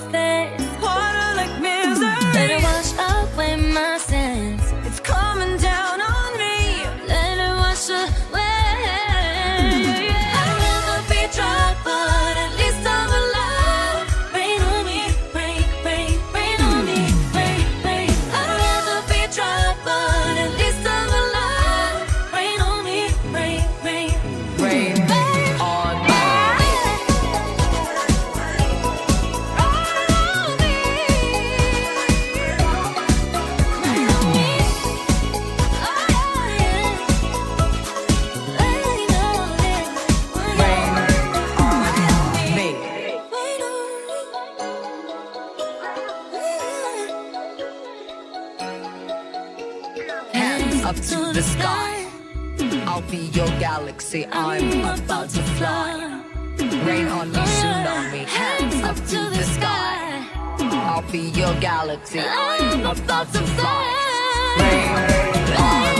nothing. Up to the sky. I'll be your galaxy. I'm about to fly. Rain on me, tsunami, hands up to the sky. I'll be your galaxy. I'm about to fly. Rain, rain, rain.